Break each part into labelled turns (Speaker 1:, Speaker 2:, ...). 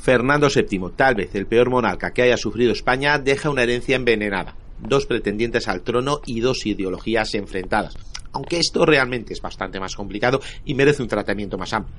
Speaker 1: Fernando VII, tal vez el peor monarca que haya sufrido España, deja una herencia envenenada, dos pretendientes al trono y dos ideologías enfrentadas. Aunque esto realmente es bastante más complicado y merece un tratamiento más amplio.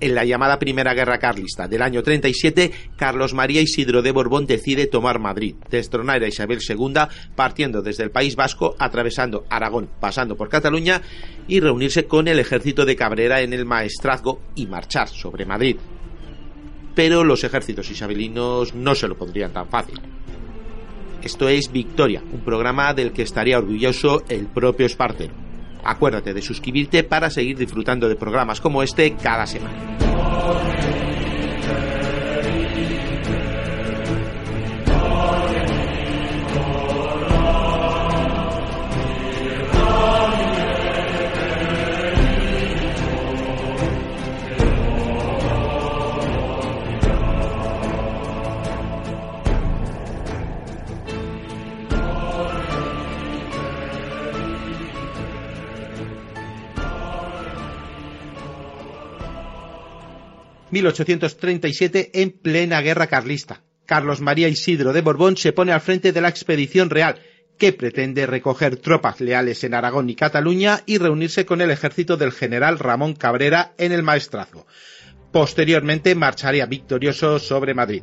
Speaker 1: En la llamada Primera Guerra Carlista del año 37, Carlos María Isidro de Borbón decide tomar Madrid, destronar a Isabel II, partiendo desde el País Vasco, atravesando Aragón, pasando por Cataluña y reunirse con el ejército de Cabrera en el Maestrazgo y marchar sobre Madrid. Pero los ejércitos isabelinos no se lo pondrían tan fácil. Esto es Victoria, un programa del que estaría orgulloso el propio Espartero. Acuérdate de suscribirte para seguir disfrutando de programas como este cada semana. 1837 en plena guerra carlista. Carlos María Isidro de Borbón se pone al frente de la expedición real, que pretende recoger tropas leales en Aragón y Cataluña y reunirse con el ejército del general Ramón Cabrera en el Maestrazgo. Posteriormente marcharía victorioso sobre Madrid.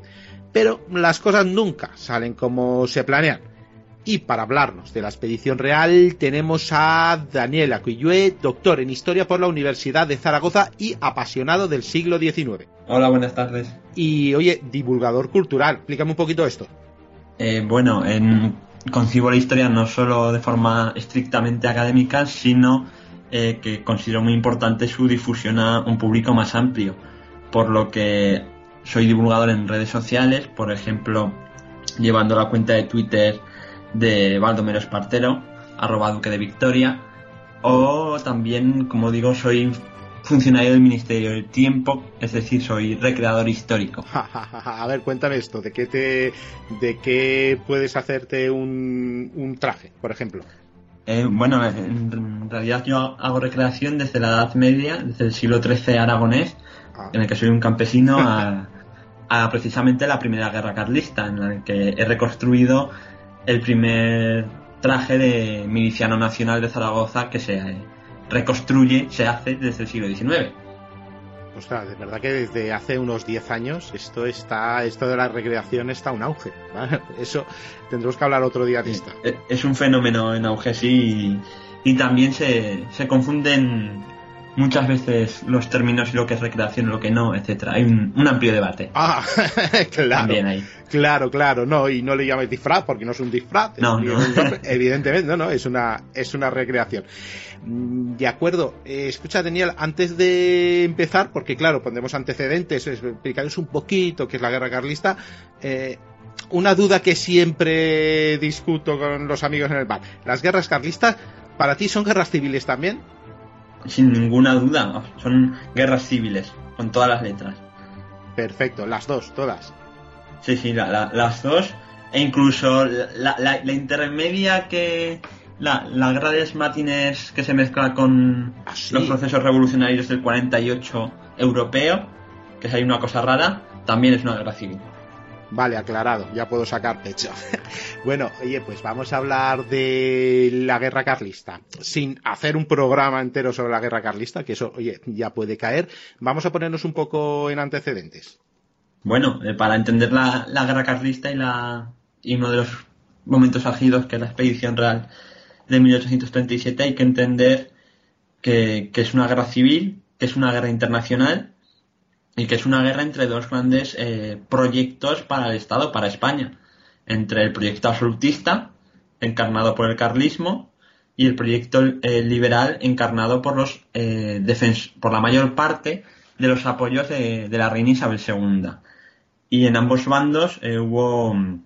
Speaker 1: Pero las cosas nunca salen como se planean. Y para hablarnos de la expedición real tenemos a Daniel Acuillue, doctor en Historia por la Universidad de Zaragoza y apasionado del siglo XIX.
Speaker 2: Hola, buenas tardes.
Speaker 1: Y oye, divulgador cultural, explícame un poquito esto.
Speaker 2: Eh, bueno, en, concibo la historia no solo de forma estrictamente académica, sino eh, que considero muy importante su difusión a un público más amplio, por lo que soy divulgador en redes sociales, por ejemplo, llevando la cuenta de Twitter de Baldomero Espartero, arroba Duque de Victoria, o también, como digo, soy funcionario del Ministerio del Tiempo, es decir, soy recreador histórico.
Speaker 1: A ver, cuéntame esto, ¿de qué te, de qué puedes hacerte un, un traje, por ejemplo?
Speaker 2: Eh, bueno, en realidad yo hago recreación desde la Edad Media, desde el siglo XIII aragonés, ah. en el que soy un campesino, a, a, precisamente la Primera Guerra Carlista, en la que he reconstruido el primer traje de miliciano nacional de Zaragoza que se reconstruye, se hace desde el siglo XIX.
Speaker 1: Ostras, de verdad que desde hace unos 10 años esto está, esto de la recreación está un auge. Eso tendremos que hablar otro día de esto.
Speaker 2: Es un fenómeno en auge, sí, y, también se, se confunden muchas veces los términos y lo que es recreación y lo que no, etcétera. Hay un, amplio debate.
Speaker 1: Ah, claro. También ahí. Claro, claro, no, y no le llames disfraz porque no es un disfraz.
Speaker 2: No, no.
Speaker 1: evidentemente, no, no, es una, es una recreación. Mm, de acuerdo, eh, escucha Daniel, antes de empezar, porque claro, pondremos antecedentes, explicaros un poquito qué es la guerra carlista, eh, una duda que siempre discuto con los amigos en el bar. ¿Las guerras carlistas para ti son guerras civiles también?
Speaker 2: Sin ninguna duda. Son guerras civiles, con todas las letras.
Speaker 1: Perfecto, las dos, todas.
Speaker 2: Sí, sí, las dos. E incluso la, intermedia que. La, guerra de Smatines que se mezcla con ah, los procesos revolucionarios del 48 europeo, que es ahí una cosa rara, también es una guerra civil.
Speaker 1: Vale, aclarado, ya puedo sacar pecho. bueno, oye, pues vamos a hablar de la guerra carlista. Sin hacer un programa entero sobre la guerra carlista, que eso, oye, ya puede caer, vamos a ponernos un poco en antecedentes.
Speaker 2: Bueno, eh, para entender la, guerra carlista y, la, y uno de los momentos álgidos que es la expedición real de 1837, hay que entender que, que es una guerra civil, que es una guerra internacional y que es una guerra entre dos grandes eh, proyectos para el Estado, para España, entre el proyecto absolutista, encarnado por el carlismo, y el proyecto eh, liberal, encarnado por los eh, por la mayor parte de los apoyos de, la reina Isabel II. Y en ambos bandos hubo mm,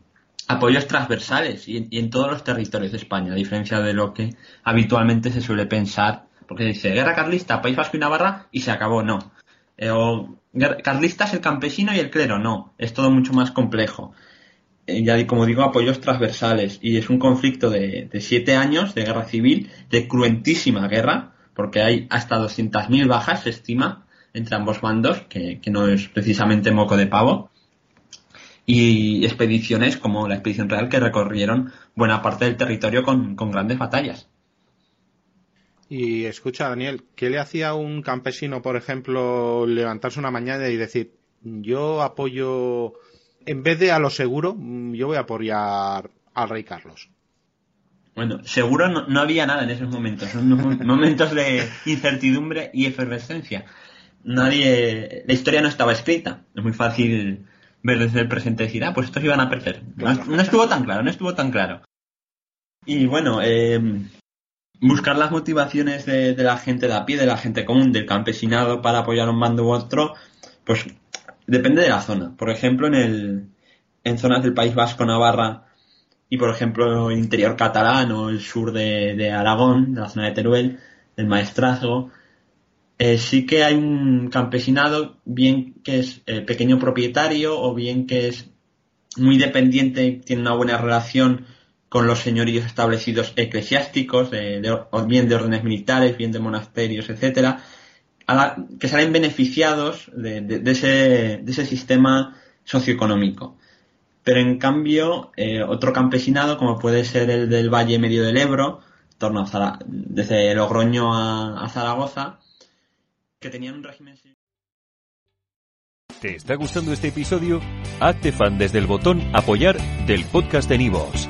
Speaker 2: apoyos transversales y, y en todos los territorios de España, a diferencia de lo que habitualmente se suele pensar, porque dice guerra carlista, País Vasco y Navarra, y se acabó, no eh, o carlistas el campesino y el clero, no, es todo mucho más complejo. Eh, ya como digo, apoyos transversales y es un conflicto de, siete años de guerra civil, de cruentísima guerra, porque hay hasta 200.000 bajas, se estima, entre ambos bandos, que, no es precisamente moco de pavo. y expediciones como la expedición real que recorrieron buena parte del territorio con, grandes batallas.
Speaker 3: Y escucha, Daniel, ¿qué le hacía a un campesino, por ejemplo, levantarse una mañana y decir, yo apoyo, en vez de a lo seguro, yo voy a apoyar al rey Carlos?
Speaker 2: Bueno, seguro no, había nada en esos momentos, son momentos de incertidumbre y efervescencia. Nadie, la historia no estaba escrita, es muy fácil ver desde el presente y decir, ah, pues estos iban a perder. No, estuvo tan claro, no estuvo tan claro. Y bueno, eh, buscar las motivaciones de, la gente de a pie, de la gente común, del campesinado para apoyar un bando u otro, pues depende de la zona. Por ejemplo, en, el, en zonas del País Vasco, Navarra y, por ejemplo, el interior catalán o el sur de, de Aragón, de la zona de Teruel, el maestrazgo, eh, sí que hay un campesinado, bien que es eh, pequeño propietario o bien que es muy dependiente, tiene una buena relación con los señoríos establecidos eclesiásticos, bien de órdenes militares, bien de monasterios, etcétera, que salen beneficiados de, ese, de sistema socioeconómico. Pero en cambio, eh, otro campesinado, como puede ser el del Valle Medio del Ebro, torno desde Logroño a Zaragoza, que tenían un régimen...
Speaker 4: ¿Te está gustando este episodio? Hazte fan desde el botón apoyar del podcast de Nivos.